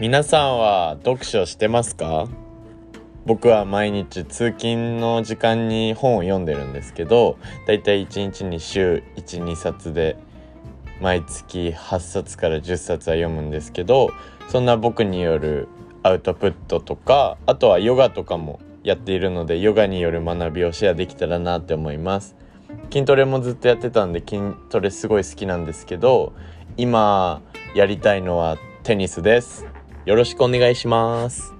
皆さんは読書してますか？僕は毎日通勤の時間に本を読んでるんですけどだいたい1日に週12冊で毎月8冊から10冊は読むんですけどそんな僕によるアウトプットとかあとはヨガとかもやっているのでヨガによる学びをシェアできたらなって思います。筋トレもずっとやってたんで筋トレすごい好きなんですけど今やりたいのはテニスです。よろしくお願いします。